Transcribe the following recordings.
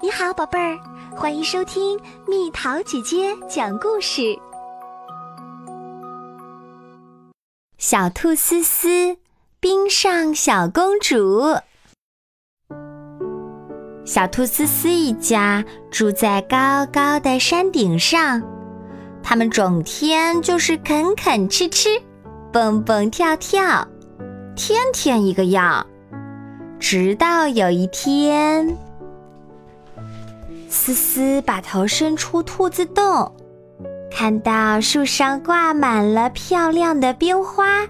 你好，宝贝儿，欢迎收听蜜桃姐姐讲故事。小兔思思，冰上小公主。小兔思思一家住在高高的山顶上，他们整天就是啃啃吃吃，蹦蹦跳跳，天天一个样。直到有一天，思思把头伸出兔子洞，看到树上挂满了漂亮的冰花，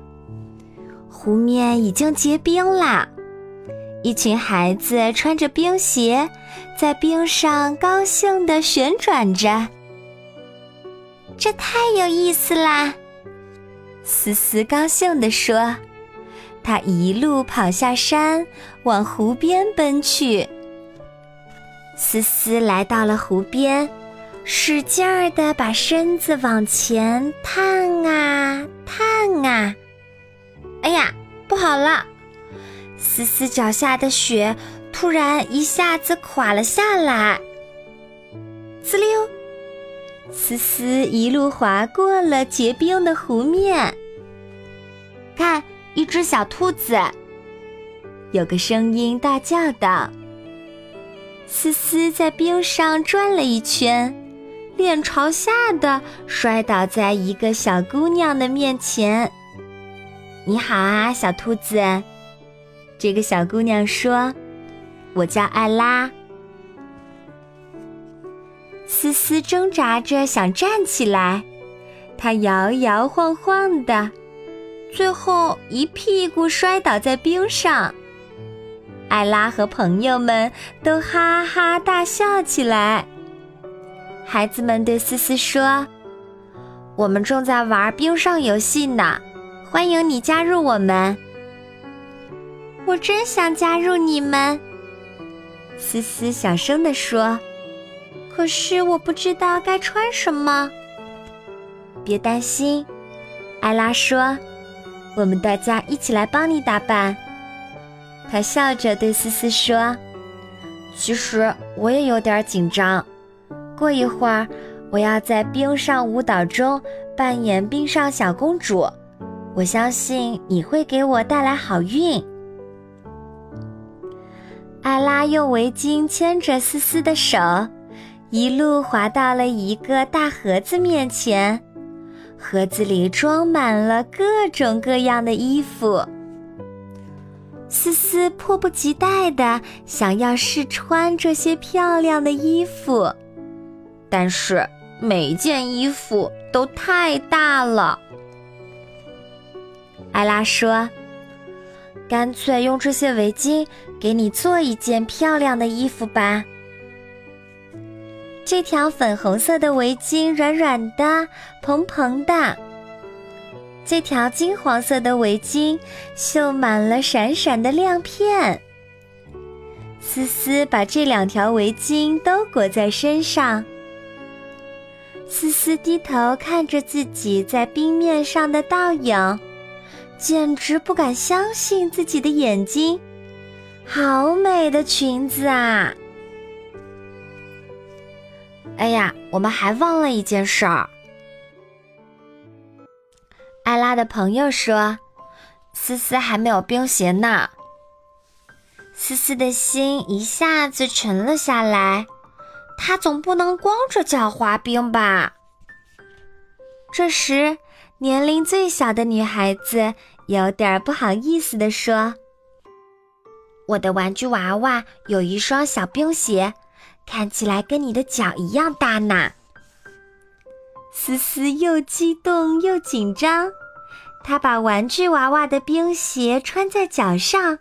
湖面已经结冰了。一群孩子穿着冰鞋，在冰上高兴地旋转着，这太有意思啦！思思高兴地说。他一路跑下山，往湖边奔去。思思来到了湖边，使劲儿地把身子往前探啊探啊。哎呀，不好了！思思脚下的雪突然一下子垮了下来。滋溜，思思一路滑过了结冰的湖面。看。一只小兔子，有个声音大叫道：“思思在冰上转了一圈，脸朝下的摔倒在一个小姑娘的面前。你好啊，小兔子。”这个小姑娘说：“我叫艾拉。”思思挣扎着想站起来，她摇摇晃晃的。最后一屁股摔倒在冰上，艾拉和朋友们都哈哈大笑起来。孩子们对思思说：“我们正在玩冰上游戏呢，欢迎你加入我们。”我真想加入你们，思思小声地说：“可是我不知道该穿什么。”别担心，艾拉说。我们大家一起来帮你打扮。他笑着对思思说：“其实我也有点紧张。过一会儿，我要在冰上舞蹈中扮演冰上小公主。我相信你会给我带来好运。”艾拉用围巾牵着思思的手，一路滑到了一个大盒子面前。盒子里装满了各种各样的衣服。思思迫不及待的想要试穿这些漂亮的衣服，但是每件衣服都太大了。艾拉说：“干脆用这些围巾给你做一件漂亮的衣服吧。”这条粉红色的围巾软软的、蓬蓬的。这条金黄色的围巾绣满了闪闪的亮片。思思把这两条围巾都裹在身上。思思低头看着自己在冰面上的倒影，简直不敢相信自己的眼睛。好美的裙子啊！哎呀，我们还忘了一件事儿。艾拉的朋友说：“思思还没有冰鞋呢。”思思的心一下子沉了下来。她总不能光着脚滑冰吧？这时，年龄最小的女孩子有点不好意思地说：“我的玩具娃娃有一双小冰鞋。”看起来跟你的脚一样大呢。思思又激动又紧张，她把玩具娃娃的冰鞋穿在脚上，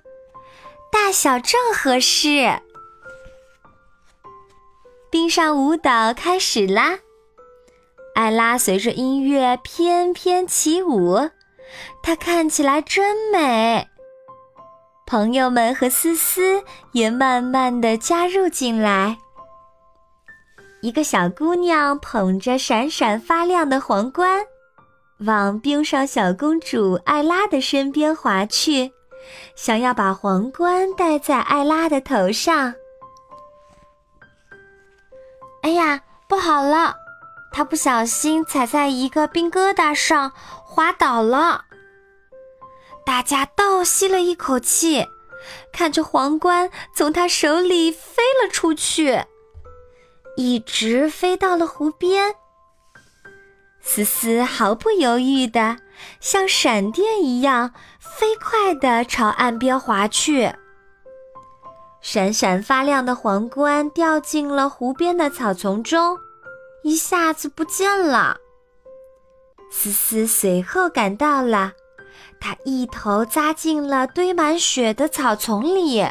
大小正合适。冰上舞蹈开始啦，艾拉随着音乐翩翩起舞，她看起来真美。朋友们和思思也慢慢的加入进来。一个小姑娘捧着闪闪发亮的皇冠，往冰上小公主艾拉的身边滑去，想要把皇冠戴在艾拉的头上。哎呀，不好了！他不小心踩在一个冰疙瘩上，滑倒了。大家倒吸了一口气，看着皇冠从他手里飞了出去，一直飞到了湖边。思思毫不犹豫的，像闪电一样飞快的朝岸边滑去。闪闪发亮的皇冠掉进了湖边的草丛中，一下子不见了。思思随后赶到了。他一头扎进了堆满雪的草丛里。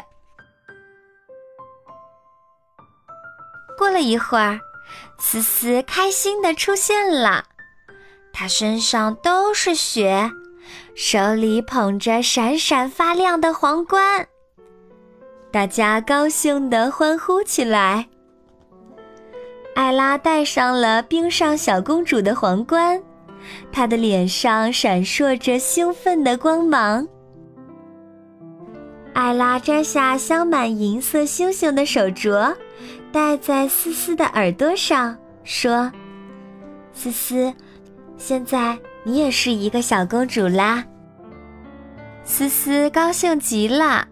过了一会儿，思思开心的出现了，他身上都是雪，手里捧着闪闪发亮的皇冠。大家高兴地欢呼起来。艾拉戴上了冰上小公主的皇冠。她的脸上闪烁着兴奋的光芒。艾拉摘下镶满银色星星的手镯，戴在思思的耳朵上，说：“思思，现在你也是一个小公主啦。”思思高兴极了，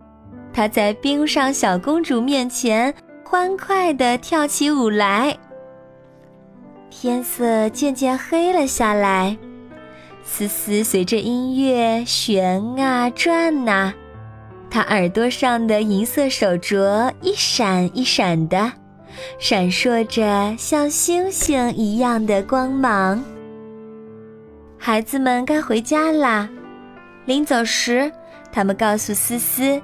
她在冰上小公主面前欢快地跳起舞来。天色渐渐黑了下来，思思随着音乐旋啊转呐，她耳朵上的银色手镯一闪一闪的，闪烁着像星星一样的光芒。孩子们该回家啦，临走时，他们告诉思思，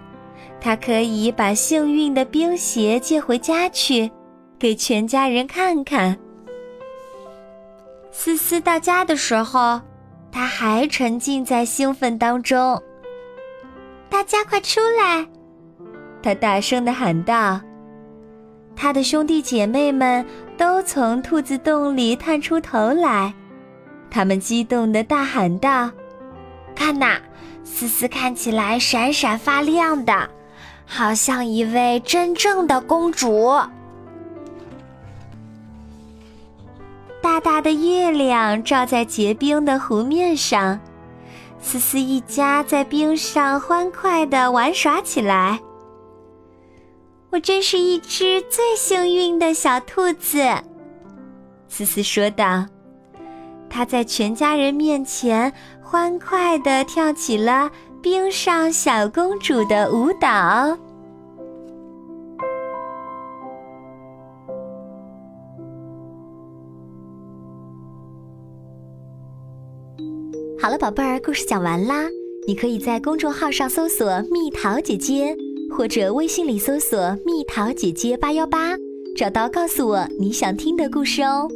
她可以把幸运的冰鞋借回家去，给全家人看看。思思到家的时候，他还沉浸在兴奋当中。大家快出来！他大声的喊道。他的兄弟姐妹们都从兔子洞里探出头来，他们激动地大喊道：“看呐，思思看起来闪闪发亮的，好像一位真正的公主。”大大的月亮照在结冰的湖面上，思思一家在冰上欢快地玩耍起来。我真是一只最幸运的小兔子，思思说道。她在全家人面前欢快地跳起了冰上小公主的舞蹈。好了，宝贝儿，故事讲完啦。你可以在公众号上搜索“蜜桃姐姐”，或者微信里搜索“蜜桃姐姐八幺八”，找到告诉我你想听的故事哦。